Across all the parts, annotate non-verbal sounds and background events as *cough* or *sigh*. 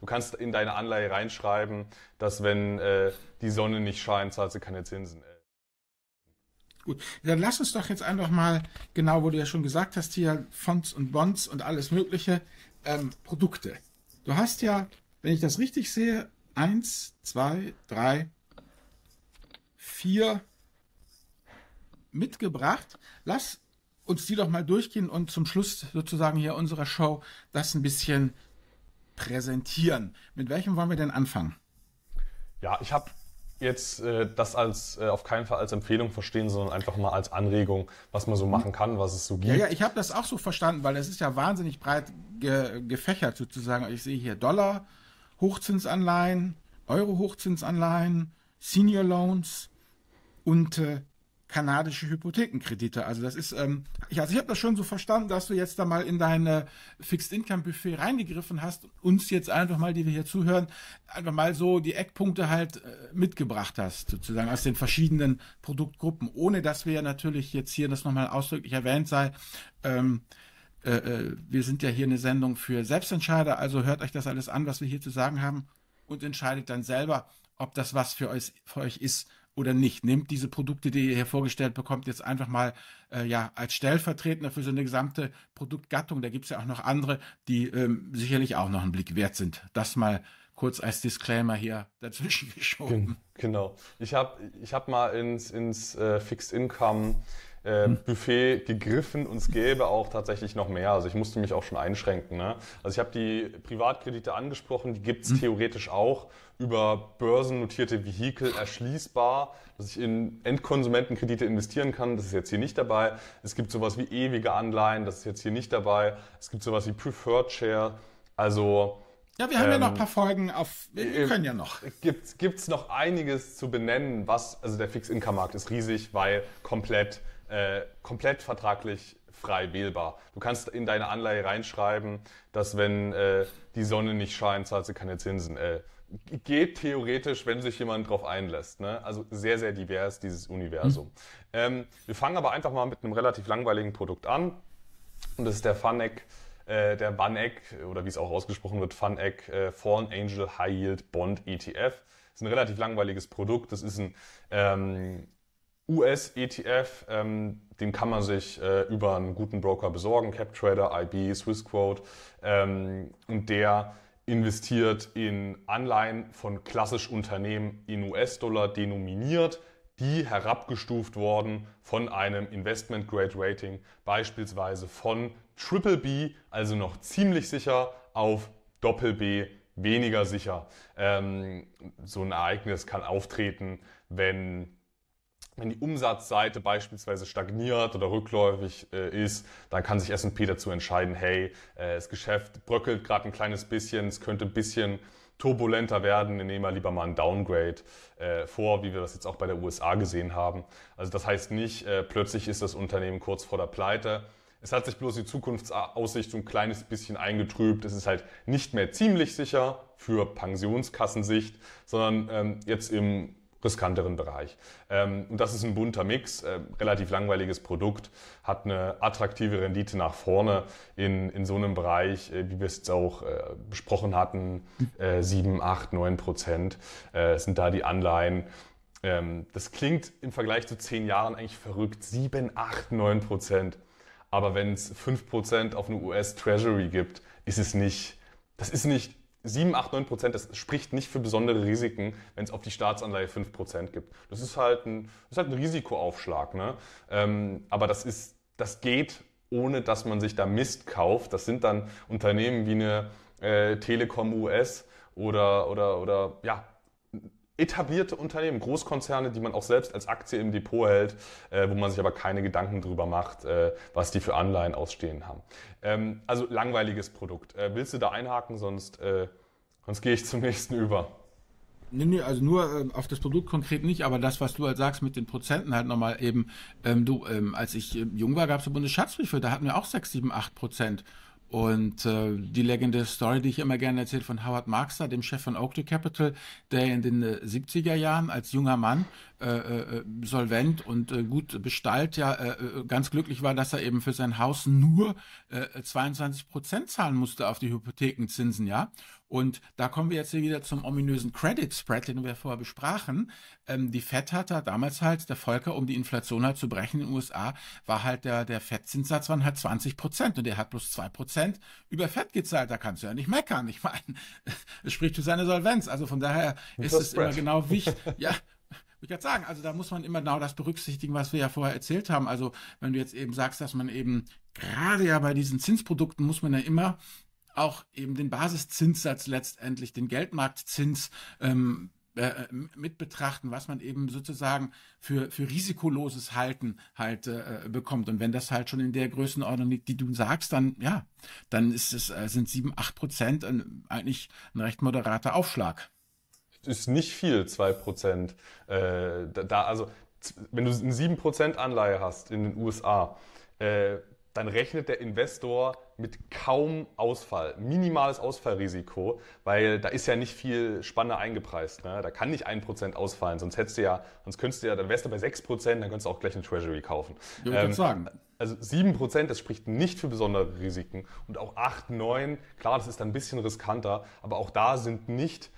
Du kannst in deine Anleihe reinschreiben, dass wenn äh, die Sonne nicht scheint, zahlst du keine Zinsen. Gut, dann lass uns doch jetzt einfach mal, genau, wo du ja schon gesagt hast, hier Fonds und Bonds und alles Mögliche, ähm, Produkte. Du hast ja, wenn ich das richtig sehe, eins, zwei, drei, vier mitgebracht. Lass uns die doch mal durchgehen und zum Schluss sozusagen hier unserer Show das ein bisschen präsentieren. Mit welchem wollen wir denn anfangen? Ja, ich habe jetzt äh, das als äh, auf keinen Fall als Empfehlung verstehen, sondern einfach mal als Anregung, was man so machen kann, was es so gibt. Ja, ja, ich habe das auch so verstanden, weil es ist ja wahnsinnig breit ge gefächert sozusagen. Ich sehe hier Dollar, Hochzinsanleihen, Euro Hochzinsanleihen, Senior Loans und äh, kanadische Hypothekenkredite. Also das ist, ähm, ich, also ich habe das schon so verstanden, dass du jetzt da mal in deine Fixed Income Buffet reingegriffen hast, uns jetzt einfach mal, die wir hier zuhören, einfach mal so die Eckpunkte halt äh, mitgebracht hast, sozusagen aus den verschiedenen Produktgruppen, ohne dass wir ja natürlich jetzt hier das nochmal ausdrücklich erwähnt sei. Ähm, äh, äh, wir sind ja hier eine Sendung für Selbstentscheider, also hört euch das alles an, was wir hier zu sagen haben und entscheidet dann selber, ob das was für euch, für euch ist oder nicht. Nehmt diese Produkte, die ihr hier vorgestellt bekommt, jetzt einfach mal äh, ja als Stellvertretender für so eine gesamte Produktgattung. Da gibt es ja auch noch andere, die ähm, sicherlich auch noch einen Blick wert sind. Das mal kurz als Disclaimer hier dazwischen *laughs* geschoben. Genau. Ich habe ich hab mal ins, ins äh, Fixed Income äh, Buffet gegriffen und es gäbe auch tatsächlich noch mehr. Also ich musste mich auch schon einschränken. Ne? Also ich habe die Privatkredite angesprochen, die gibt's mhm. theoretisch auch über börsennotierte Vehikel erschließbar, dass ich in Endkonsumentenkredite investieren kann. Das ist jetzt hier nicht dabei. Es gibt sowas wie ewige Anleihen, das ist jetzt hier nicht dabei. Es gibt sowas wie Preferred Share. Also ja, wir haben ähm, ja noch ein ähm, paar Folgen auf, wir äh, können ja noch. Gibt gibt's noch einiges zu benennen, was, also der Fixed-Income-Markt ist riesig, weil komplett äh, komplett vertraglich frei wählbar. Du kannst in deine Anleihe reinschreiben, dass wenn äh, die Sonne nicht scheint, zahlst du keine Zinsen. Äh, geht theoretisch, wenn sich jemand drauf einlässt. Ne? Also sehr, sehr divers, dieses Universum. Mhm. Ähm, wir fangen aber einfach mal mit einem relativ langweiligen Produkt an. Und das ist der FunEgg, äh, der VanEck, oder wie es auch ausgesprochen wird, FunEgg äh, Fallen Angel High Yield Bond ETF. Das ist ein relativ langweiliges Produkt. Das ist ein ähm, US-ETF, ähm, den kann man sich äh, über einen guten Broker besorgen, CapTrader, IB, Swissquote. Ähm, und der investiert in Anleihen von klassisch Unternehmen in US-Dollar denominiert, die herabgestuft wurden von einem Investment Grade Rating, beispielsweise von Triple B, also noch ziemlich sicher, auf Doppel B, weniger sicher. Ähm, so ein Ereignis kann auftreten, wenn wenn die Umsatzseite beispielsweise stagniert oder rückläufig äh, ist, dann kann sich S&P dazu entscheiden, hey, äh, das Geschäft bröckelt gerade ein kleines bisschen, es könnte ein bisschen turbulenter werden, wir nehmen wir lieber mal ein Downgrade äh, vor, wie wir das jetzt auch bei der USA gesehen haben. Also das heißt nicht, äh, plötzlich ist das Unternehmen kurz vor der Pleite. Es hat sich bloß die Zukunftsaussicht so ein kleines bisschen eingetrübt. Es ist halt nicht mehr ziemlich sicher für Pensionskassensicht, sondern ähm, jetzt im riskanteren Bereich. Ähm, und das ist ein bunter Mix, äh, relativ langweiliges Produkt, hat eine attraktive Rendite nach vorne in, in so einem Bereich, äh, wie wir es jetzt auch äh, besprochen hatten, äh, 7, 8, 9 Prozent sind da die Anleihen. Ähm, das klingt im Vergleich zu zehn Jahren eigentlich verrückt, 7, 8, 9 Prozent. Aber wenn es 5 Prozent auf eine US Treasury gibt, ist es nicht, das ist nicht 7, 8, 9 Prozent, das spricht nicht für besondere Risiken, wenn es auf die Staatsanleihe 5 Prozent gibt. Das ist halt ein, das ist halt ein Risikoaufschlag. Ne? Ähm, aber das, ist, das geht, ohne dass man sich da Mist kauft. Das sind dann Unternehmen wie eine äh, Telekom US oder, oder, oder ja, etablierte Unternehmen, Großkonzerne, die man auch selbst als Aktie im Depot hält, äh, wo man sich aber keine Gedanken drüber macht, äh, was die für Anleihen ausstehen haben. Ähm, also langweiliges Produkt. Äh, willst du da einhaken, sonst, äh, sonst gehe ich zum *laughs* nächsten über. Nee, nee, also nur äh, auf das Produkt konkret nicht, aber das, was du halt sagst mit den Prozenten halt nochmal eben, ähm, du, ähm, als ich äh, jung war, gab es ja Bundesschatzbriefe, da hatten wir auch 6, 7, 8 Prozent. Und äh, die legendäre Story, die ich immer gerne erzähle von Howard Markster, dem Chef von Oaktree Capital, der in den äh, 70er Jahren als junger Mann äh, äh, solvent und äh, gut bestallt ja äh, äh, ganz glücklich war, dass er eben für sein Haus nur äh, 22 Prozent zahlen musste auf die Hypothekenzinsen, ja. Und da kommen wir jetzt wieder zum ominösen Credit Spread, den wir vorher besprachen. Ähm, die Fed hat da damals halt, der Volker, um die Inflation halt zu brechen in den USA, war halt der, der Fettzinssatz waren halt 20 Prozent und der hat bloß zwei Prozent über Fett gezahlt. Da kannst du ja nicht meckern. Ich meine, *laughs* es spricht für seine Solvenz. Also von daher ist es immer genau wichtig. Ja, ich gerade sagen, also da muss man immer genau das berücksichtigen, was wir ja vorher erzählt haben. Also wenn du jetzt eben sagst, dass man eben gerade ja bei diesen Zinsprodukten muss man ja immer auch eben den Basiszinssatz letztendlich, den Geldmarktzins ähm, äh, mit betrachten, was man eben sozusagen für, für risikoloses Halten halt äh, bekommt. Und wenn das halt schon in der Größenordnung liegt, die du sagst, dann ja, dann ist es, äh, sind sieben, acht Prozent eigentlich ein recht moderater Aufschlag. Ist nicht viel, zwei Prozent. Äh, da, also, wenn du eine 7% Anleihe hast in den USA, äh, dann rechnet der Investor mit kaum Ausfall, minimales Ausfallrisiko, weil da ist ja nicht viel Spanne eingepreist. Ne? Da kann nicht ein Prozent ausfallen, sonst hättest du ja, sonst könntest du ja, dann wärst du bei sechs Prozent, dann könntest du auch gleich eine Treasury kaufen. Ich ähm, sagen. Also sieben Prozent, das spricht nicht für besondere Risiken. Und auch acht, neun, klar, das ist dann ein bisschen riskanter, aber auch da sind nicht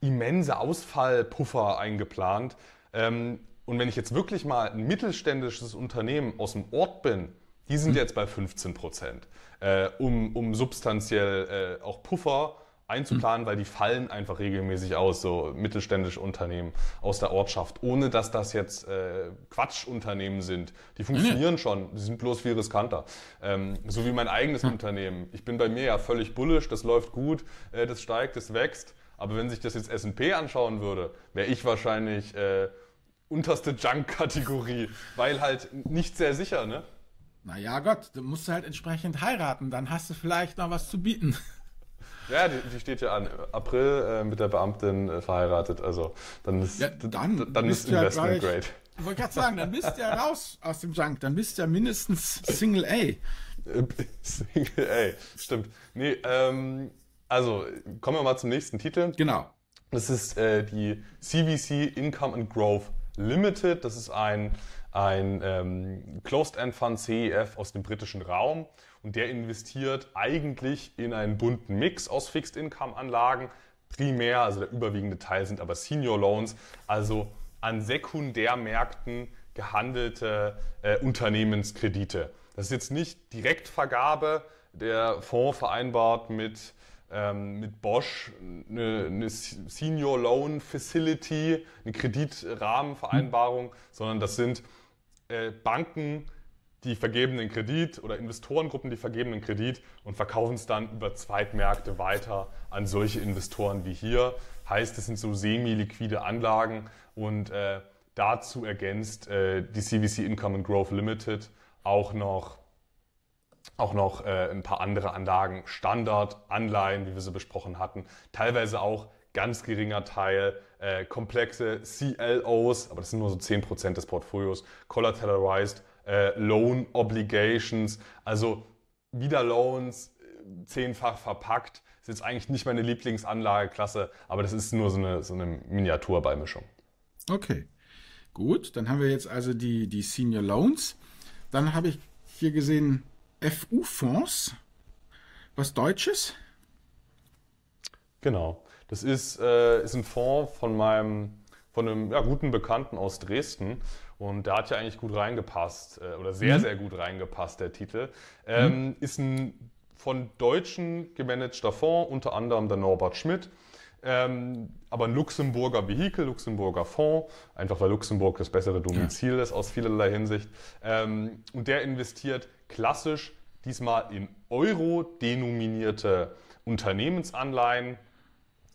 immense Ausfallpuffer eingeplant. Ähm, und wenn ich jetzt wirklich mal ein mittelständisches Unternehmen aus dem Ort bin, die sind jetzt bei 15 Prozent, äh, um, um substanziell äh, auch Puffer einzuplanen, mhm. weil die fallen einfach regelmäßig aus, so mittelständische Unternehmen aus der Ortschaft, ohne dass das jetzt äh, Quatschunternehmen sind. Die funktionieren mhm. schon, die sind bloß viel riskanter. Ähm, so wie mein eigenes mhm. Unternehmen. Ich bin bei mir ja völlig bullisch, das läuft gut, äh, das steigt, das wächst. Aber wenn sich das jetzt S&P anschauen würde, wäre ich wahrscheinlich äh, unterste Junk-Kategorie, weil halt nicht sehr sicher, ne? Naja Gott, du musst halt entsprechend heiraten, dann hast du vielleicht noch was zu bieten. *laughs* Ja, die, die steht ja an. April äh, mit der Beamtin äh, verheiratet, also dann ist, ja, dann, dann ist Investment ja great. Ich wollte gerade sagen, dann bist du ja raus aus dem Junk, dann bist du ja mindestens Single A. *laughs* Single A, stimmt. Nee, ähm, also kommen wir mal zum nächsten Titel. Genau. Das ist äh, die CVC Income and Growth Limited. Das ist ein ein ähm, Closed-End Fund CEF aus dem britischen Raum und der investiert eigentlich in einen bunten Mix aus Fixed-Income-Anlagen. Primär, also der überwiegende Teil sind aber Senior Loans, also an Sekundärmärkten gehandelte äh, Unternehmenskredite. Das ist jetzt nicht Direktvergabe. Der Fonds vereinbart mit ähm, mit Bosch eine, eine, Senior Loan Facility, eine Kreditrahmenvereinbarung, sondern das sind äh, Banken, die vergeben den Kredit oder Investorengruppen, die vergeben den Kredit und verkaufen es dann über Zweitmärkte weiter an solche Investoren wie hier. Heißt, es sind so semi-liquide Anlagen und äh, dazu ergänzt äh, die CVC Income and Growth Limited auch noch auch noch äh, ein paar andere Anlagen, Standard, Anleihen, wie wir sie besprochen hatten, teilweise auch ganz geringer Teil äh, komplexe CLOs, aber das sind nur so 10% des Portfolios, Collateralized äh, Loan Obligations, also wieder Loans, äh, zehnfach verpackt. Das ist jetzt eigentlich nicht meine Lieblingsanlageklasse, aber das ist nur so eine, so eine Miniaturbeimischung. Okay, gut. Dann haben wir jetzt also die, die Senior Loans. Dann habe ich hier gesehen FU-Fonds, was Deutsches. Genau. Das ist, äh, ist ein Fonds von meinem von einem ja, guten Bekannten aus Dresden. Und der hat ja eigentlich gut reingepasst, äh, oder sehr, mhm. sehr gut reingepasst, der Titel. Ähm, mhm. Ist ein von Deutschen gemanagter Fonds, unter anderem der Norbert Schmidt. Ähm, aber ein Luxemburger Vehikel, Luxemburger Fonds, einfach weil Luxemburg das bessere Domizil ja. ist aus vielerlei Hinsicht. Ähm, und der investiert klassisch diesmal in Euro denominierte Unternehmensanleihen,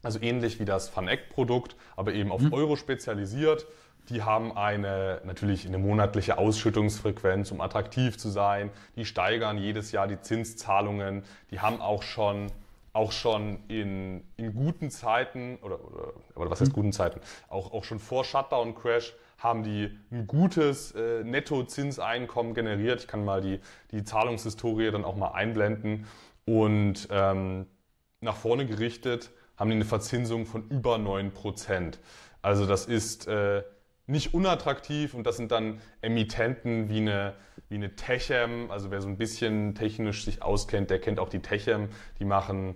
also ähnlich wie das FANEC-Produkt, aber eben auf mhm. Euro spezialisiert. Die haben eine, natürlich eine monatliche Ausschüttungsfrequenz, um attraktiv zu sein. Die steigern jedes Jahr die Zinszahlungen. Die haben auch schon, auch schon in, in guten Zeiten, oder, oder, oder was heißt mhm. guten Zeiten, auch, auch schon vor Shutdown-Crash haben die ein gutes äh, Nettozinseinkommen generiert. Ich kann mal die, die Zahlungshistorie dann auch mal einblenden. Und ähm, nach vorne gerichtet haben die eine Verzinsung von über 9%. Also das ist äh, nicht unattraktiv und das sind dann Emittenten wie eine, wie eine Techem. Also wer so ein bisschen technisch sich auskennt, der kennt auch die Techem. Die machen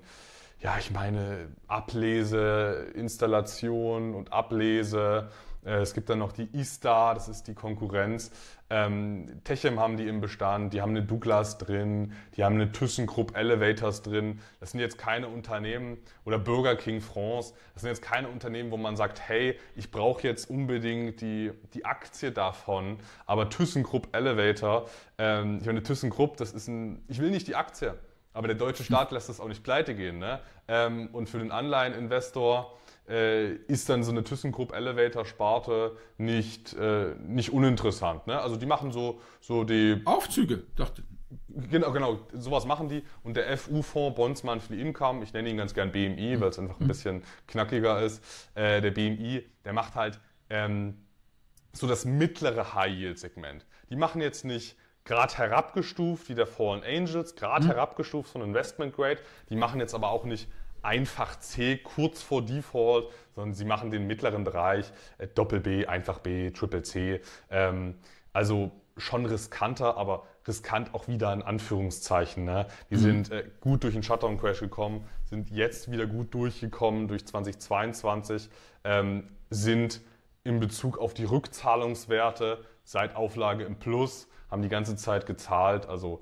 ja, ich meine, Ablese, Installation und Ablese. Äh, es gibt dann noch die ISTA, das ist die Konkurrenz. Ähm, Techem haben die im Bestand, die haben eine Douglas drin, die haben eine ThyssenKrupp Elevators drin. Das sind jetzt keine Unternehmen oder Burger King France. Das sind jetzt keine Unternehmen, wo man sagt, hey, ich brauche jetzt unbedingt die, die Aktie davon. Aber ThyssenKrupp Elevator, ähm, ich meine, ThyssenKrupp, das ist ein, ich will nicht die Aktie. Aber der deutsche Staat lässt das auch nicht pleite gehen. Ne? Ähm, und für den Anleiheninvestor äh, ist dann so eine ThyssenKrupp Elevator Sparte nicht, äh, nicht uninteressant. Ne? Also die machen so, so die Aufzüge, dachte Genau, genau, sowas machen die. Und der FU-Fonds Bonds Monthly Income, ich nenne ihn ganz gern BMI, weil es einfach ein mhm. bisschen knackiger ist. Äh, der BMI, der macht halt ähm, so das mittlere High-Yield-Segment. Die machen jetzt nicht gerade herabgestuft wie der Fallen Angels, gerade mhm. herabgestuft von Investment Grade. Die machen jetzt aber auch nicht einfach C kurz vor Default, sondern sie machen den mittleren Bereich äh, Doppel B, einfach B, Triple C. Ähm, also schon riskanter, aber riskant auch wieder in Anführungszeichen. Ne? Die mhm. sind äh, gut durch den Shutdown-Crash gekommen, sind jetzt wieder gut durchgekommen durch 2022, ähm, sind in Bezug auf die Rückzahlungswerte seit Auflage im Plus haben die ganze Zeit gezahlt. Also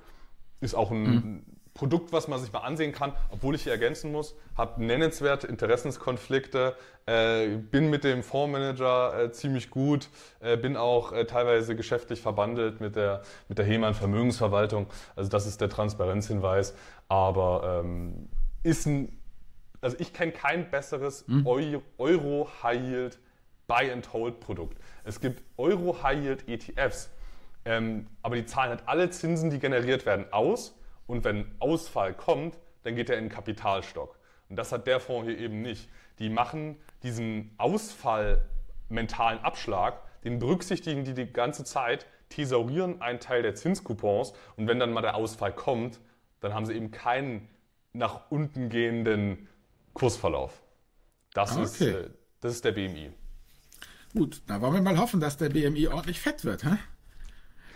ist auch ein mhm. Produkt, was man sich mal ansehen kann, obwohl ich hier ergänzen muss, habe nennenswerte Interessenskonflikte, äh, bin mit dem Fondsmanager äh, ziemlich gut, äh, bin auch äh, teilweise geschäftlich verbandelt mit der, mit der Hemann Vermögensverwaltung. Also das ist der Transparenzhinweis. Aber ähm, ist ein, also ich kenne kein besseres mhm. Euro High Yield Buy and Hold Produkt. Es gibt Euro High Yield ETFs ähm, aber die zahlen halt alle Zinsen, die generiert werden, aus. Und wenn Ausfall kommt, dann geht er in den Kapitalstock. Und das hat der Fonds hier eben nicht. Die machen diesen Ausfall mentalen Abschlag, den berücksichtigen die die ganze Zeit, thesaurieren einen Teil der Zinscoupons und wenn dann mal der Ausfall kommt, dann haben sie eben keinen nach unten gehenden Kursverlauf. Das, ah, okay. ist, äh, das ist der BMI. Gut, da wollen wir mal hoffen, dass der BMI ordentlich fett wird. Hä?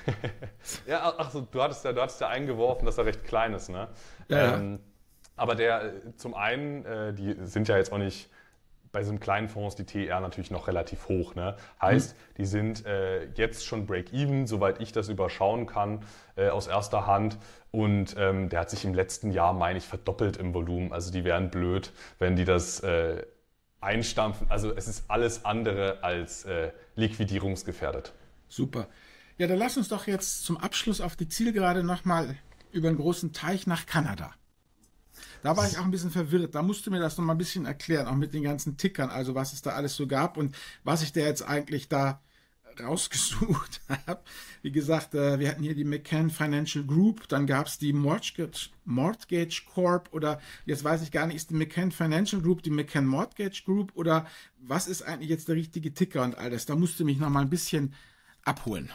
*laughs* ja, ach so, du hattest ja, du hattest ja eingeworfen, dass er recht klein ist, ne? Ja, ähm, ja. Aber der, zum einen, äh, die sind ja jetzt auch nicht bei so einem kleinen Fonds die TR natürlich noch relativ hoch. Ne? Heißt, mhm. die sind äh, jetzt schon Break-Even, soweit ich das überschauen kann, äh, aus erster Hand. Und ähm, der hat sich im letzten Jahr, meine ich, verdoppelt im Volumen. Also die wären blöd, wenn die das äh, einstampfen. Also es ist alles andere als äh, liquidierungsgefährdet. Super. Ja, dann lass uns doch jetzt zum Abschluss auf die Zielgerade nochmal über einen großen Teich nach Kanada. Da war ich auch ein bisschen verwirrt. Da musst du mir das nochmal ein bisschen erklären, auch mit den ganzen Tickern, also was es da alles so gab und was ich da jetzt eigentlich da rausgesucht *laughs* habe. Wie gesagt, äh, wir hatten hier die McCann Financial Group, dann gab es die Mortgage, Mortgage Corp oder jetzt weiß ich gar nicht, ist die McCann Financial Group die McCann Mortgage Group oder was ist eigentlich jetzt der richtige Ticker und alles? Da musst du mich nochmal ein bisschen abholen.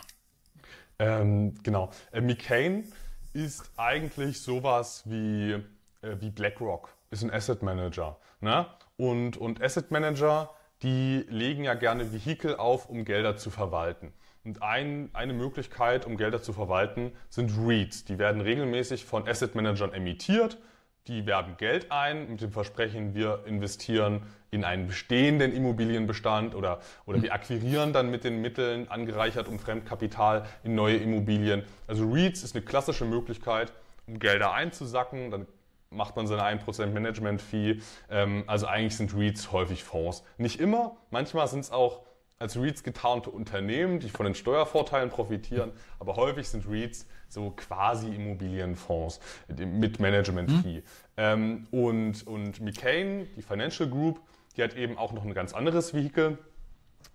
Ähm, genau. Äh, McCain ist eigentlich sowas wie, äh, wie BlackRock, ist ein Asset Manager. Ne? Und, und Asset Manager, die legen ja gerne Vehikel auf, um Gelder zu verwalten. Und ein, eine Möglichkeit, um Gelder zu verwalten, sind REITs. Die werden regelmäßig von Asset Managern emittiert die werben Geld ein mit dem Versprechen, wir investieren in einen bestehenden Immobilienbestand oder, oder wir akquirieren dann mit den Mitteln angereichert um Fremdkapital in neue Immobilien. Also REITs ist eine klassische Möglichkeit, um Gelder einzusacken. Dann macht man seine 1% Management-Fee. Ähm, also eigentlich sind REITs häufig Fonds. Nicht immer, manchmal sind es auch als REITs getarnte Unternehmen, die von den Steuervorteilen profitieren, aber häufig sind REITs so quasi Immobilienfonds mit Management-Fee. Mhm. Ähm, und, und McCain, die Financial Group, die hat eben auch noch ein ganz anderes Vehikel.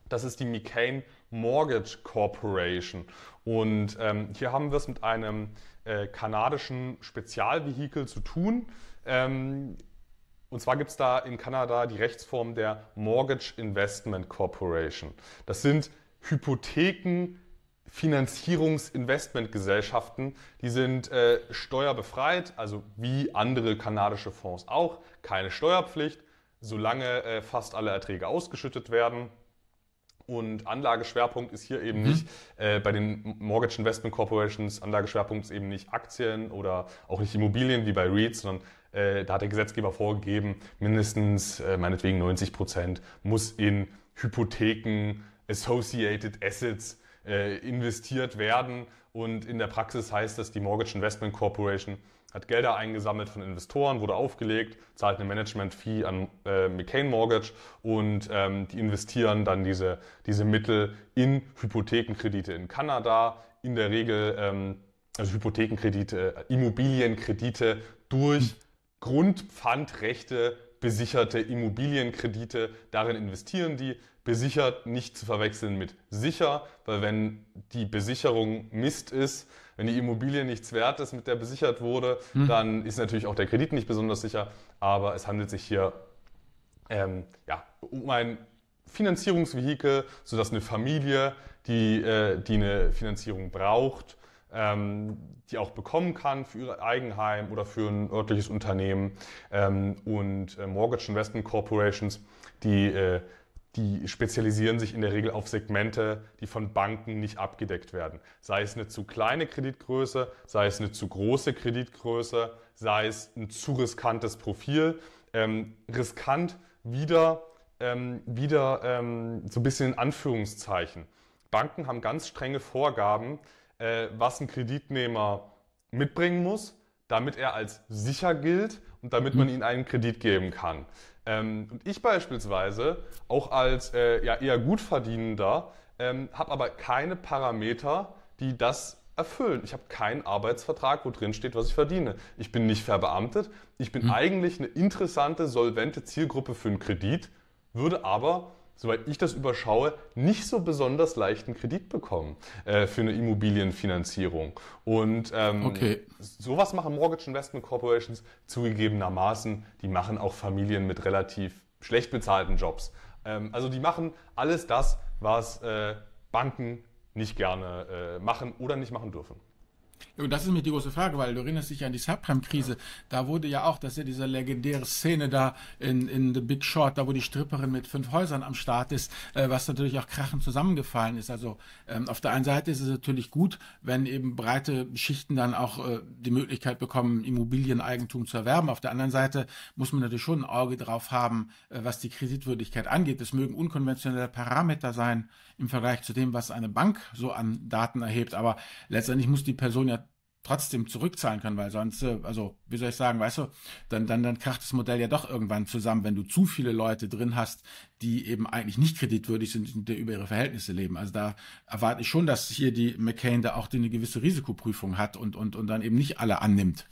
Das ist die McCain Mortgage Corporation. Und ähm, hier haben wir es mit einem äh, kanadischen Spezialvehikel zu tun. Ähm, und zwar gibt es da in Kanada die Rechtsform der Mortgage Investment Corporation. Das sind Hypotheken, Finanzierungsinvestmentgesellschaften, die sind äh, steuerbefreit, also wie andere kanadische Fonds auch, keine Steuerpflicht, solange äh, fast alle Erträge ausgeschüttet werden. Und Anlageschwerpunkt ist hier eben mhm. nicht äh, bei den Mortgage Investment Corporations, Anlageschwerpunkt ist eben nicht Aktien oder auch nicht Immobilien wie bei REITs, sondern da hat der Gesetzgeber vorgegeben, mindestens äh, meinetwegen 90 Prozent muss in Hypotheken, Associated Assets äh, investiert werden. Und in der Praxis heißt das, die Mortgage Investment Corporation hat Gelder eingesammelt von Investoren, wurde aufgelegt, zahlt eine Management-Fee an äh, McCain Mortgage und ähm, die investieren dann diese, diese Mittel in Hypothekenkredite in Kanada, in der Regel ähm, also Hypothekenkredite, äh, Immobilienkredite durch Grundpfandrechte besicherte Immobilienkredite. Darin investieren die. Besichert nicht zu verwechseln mit sicher, weil wenn die Besicherung Mist ist, wenn die Immobilie nichts wert ist, mit der besichert wurde, hm. dann ist natürlich auch der Kredit nicht besonders sicher. Aber es handelt sich hier ähm, ja, um ein Finanzierungsvehikel, sodass eine Familie, die, äh, die eine Finanzierung braucht, ähm, die auch bekommen kann für ihr Eigenheim oder für ein örtliches Unternehmen. Ähm, und äh, Mortgage Investment Corporations, die, äh, die spezialisieren sich in der Regel auf Segmente, die von Banken nicht abgedeckt werden. Sei es eine zu kleine Kreditgröße, sei es eine zu große Kreditgröße, sei es ein zu riskantes Profil. Ähm, riskant wieder, ähm, wieder ähm, so ein bisschen in Anführungszeichen. Banken haben ganz strenge Vorgaben, äh, was ein Kreditnehmer mitbringen muss, damit er als sicher gilt und damit man mhm. ihm einen Kredit geben kann. Ähm, und ich beispielsweise, auch als äh, ja, eher Gutverdienender, ähm, habe aber keine Parameter, die das erfüllen. Ich habe keinen Arbeitsvertrag, wo drin steht, was ich verdiene. Ich bin nicht verbeamtet. Ich bin mhm. eigentlich eine interessante, solvente Zielgruppe für einen Kredit, würde aber soweit ich das überschaue, nicht so besonders leichten Kredit bekommen äh, für eine Immobilienfinanzierung. Und ähm, okay. sowas machen Mortgage Investment Corporations zugegebenermaßen. Die machen auch Familien mit relativ schlecht bezahlten Jobs. Ähm, also die machen alles das, was äh, Banken nicht gerne äh, machen oder nicht machen dürfen. Und das ist mir die große Frage, weil du erinnerst dich an die Subprime-Krise. Da wurde ja auch, das ist ja diese legendäre Szene da in, in The Big Short, da wo die Stripperin mit fünf Häusern am Start ist, äh, was natürlich auch krachend zusammengefallen ist. Also ähm, auf der einen Seite ist es natürlich gut, wenn eben breite Schichten dann auch äh, die Möglichkeit bekommen, Immobilieneigentum zu erwerben. Auf der anderen Seite muss man natürlich schon ein Auge drauf haben, äh, was die Kreditwürdigkeit angeht. Es mögen unkonventionelle Parameter sein im Vergleich zu dem, was eine Bank so an Daten erhebt. Aber letztendlich muss die Person ja trotzdem zurückzahlen können, weil sonst, äh, also wie soll ich sagen, weißt du, dann, dann, dann kracht das Modell ja doch irgendwann zusammen, wenn du zu viele Leute drin hast, die eben eigentlich nicht kreditwürdig sind und über ihre Verhältnisse leben. Also da erwarte ich schon, dass hier die McCain da auch eine gewisse Risikoprüfung hat und, und, und dann eben nicht alle annimmt.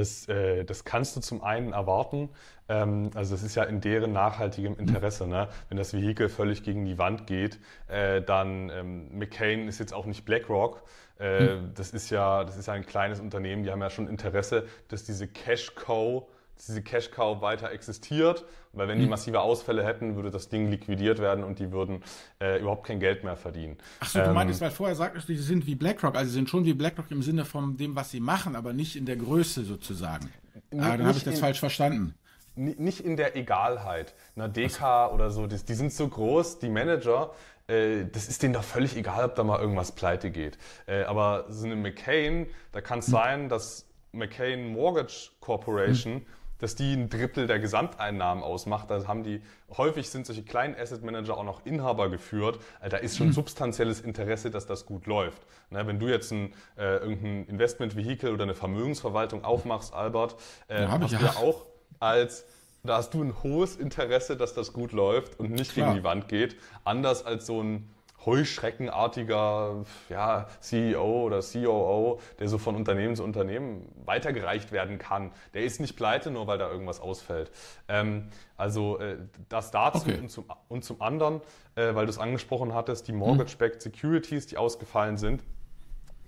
Das, äh, das kannst du zum einen erwarten. Ähm, also es ist ja in deren nachhaltigem Interesse. Ne? Wenn das Vehikel völlig gegen die Wand geht, äh, dann ähm, McCain ist jetzt auch nicht BlackRock. Äh, hm. Das ist ja, das ist ja ein kleines Unternehmen. Die haben ja schon Interesse, dass diese Cash Cow diese Cash Cow weiter existiert, weil wenn die hm. massive Ausfälle hätten, würde das Ding liquidiert werden und die würden äh, überhaupt kein Geld mehr verdienen. Ach so, ähm, du meintest, weil vorher sagtest du, sie sind wie BlackRock, also sie sind schon wie BlackRock im Sinne von dem, was sie machen, aber nicht in der Größe sozusagen. Ah, dann habe ich das in, falsch verstanden. Nicht in der Egalheit. Eine DK oder so, die, die sind so groß, die Manager, äh, das ist denen doch völlig egal, ob da mal irgendwas pleite geht. Äh, aber so eine McCain, da kann es hm. sein, dass McCain Mortgage Corporation hm dass die ein Drittel der Gesamteinnahmen ausmacht. Da haben die, häufig sind solche kleinen Asset Manager auch noch Inhaber geführt. Also da ist schon mhm. substanzielles Interesse, dass das gut läuft. Na, wenn du jetzt ein, äh, irgendein Investmentvehikel oder eine Vermögensverwaltung aufmachst, Albert, äh, ja, hast du ja auch als da hast du ein hohes Interesse, dass das gut läuft und nicht Klar. gegen die Wand geht. Anders als so ein heuschreckenartiger ja, CEO oder COO, der so von Unternehmen zu Unternehmen weitergereicht werden kann. Der ist nicht pleite, nur weil da irgendwas ausfällt. Ähm, also äh, das dazu okay. und, zum, und zum anderen, äh, weil du es angesprochen hattest, die Mortgage-Backed Securities, die ausgefallen sind.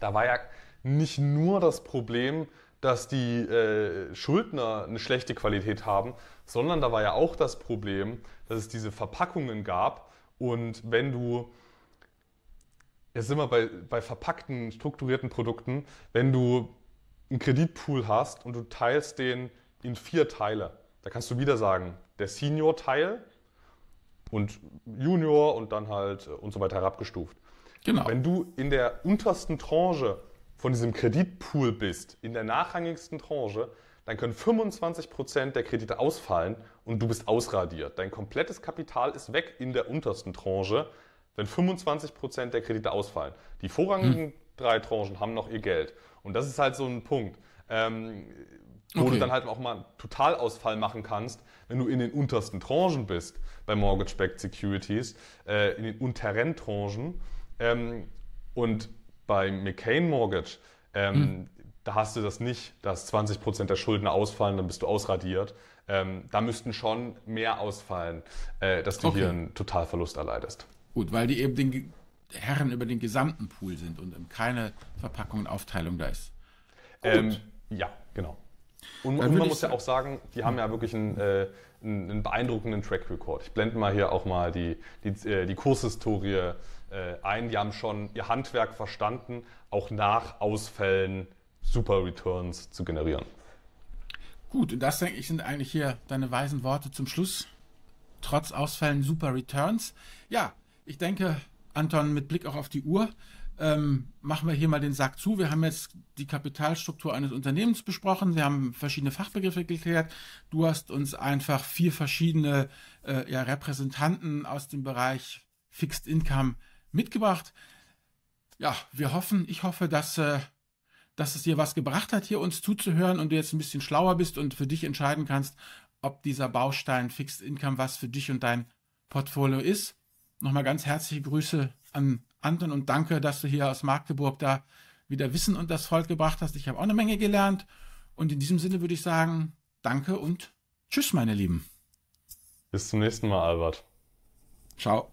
Da war ja nicht nur das Problem, dass die äh, Schuldner eine schlechte Qualität haben, sondern da war ja auch das Problem, dass es diese Verpackungen gab und wenn du Jetzt sind wir bei, bei verpackten, strukturierten Produkten. Wenn du einen Kreditpool hast und du teilst den in vier Teile, da kannst du wieder sagen, der Senior-Teil und Junior und dann halt äh, und so weiter herabgestuft. Genau. Wenn du in der untersten Tranche von diesem Kreditpool bist, in der nachrangigsten Tranche, dann können 25% der Kredite ausfallen und du bist ausradiert. Dein komplettes Kapital ist weg in der untersten Tranche, wenn 25% der Kredite ausfallen. Die vorrangigen hm. drei Tranchen haben noch ihr Geld. Und das ist halt so ein Punkt, ähm, wo okay. du dann halt auch mal einen Totalausfall machen kannst, wenn du in den untersten Tranchen bist bei Mortgage-Backed Securities, äh, in den unteren Tranchen. Ähm, und bei McCain Mortgage, ähm, hm. da hast du das nicht, dass 20 Prozent der Schulden ausfallen, dann bist du ausradiert. Ähm, da müssten schon mehr ausfallen, äh, dass du okay. hier einen Totalverlust erleidest. Gut, weil die eben den Herren über den gesamten Pool sind und keine Verpackung und Aufteilung da ist. Ähm, ja, genau. Und, und man muss ja auch sagen, die haben ja wirklich einen, äh, einen, beeindruckenden Track Record. Ich blende mal hier auch mal die, die, äh, die Kurshistorie äh, ein. Die haben schon ihr Handwerk verstanden, auch nach Ausfällen super Returns zu generieren. Gut, und das denke ich sind eigentlich hier deine weisen Worte zum Schluss. Trotz Ausfällen super Returns. Ja, ich denke, Anton, mit Blick auch auf die Uhr, ähm, machen wir hier mal den Sack zu. Wir haben jetzt die Kapitalstruktur eines Unternehmens besprochen. Wir haben verschiedene Fachbegriffe geklärt. Du hast uns einfach vier verschiedene äh, ja, Repräsentanten aus dem Bereich Fixed Income mitgebracht. Ja, wir hoffen, ich hoffe, dass, äh, dass es dir was gebracht hat, hier uns zuzuhören und du jetzt ein bisschen schlauer bist und für dich entscheiden kannst, ob dieser Baustein Fixed Income was für dich und dein Portfolio ist. Nochmal ganz herzliche Grüße an Anton und danke, dass du hier aus Magdeburg da wieder Wissen und das Volk gebracht hast. Ich habe auch eine Menge gelernt. Und in diesem Sinne würde ich sagen, danke und tschüss, meine Lieben. Bis zum nächsten Mal, Albert. Ciao.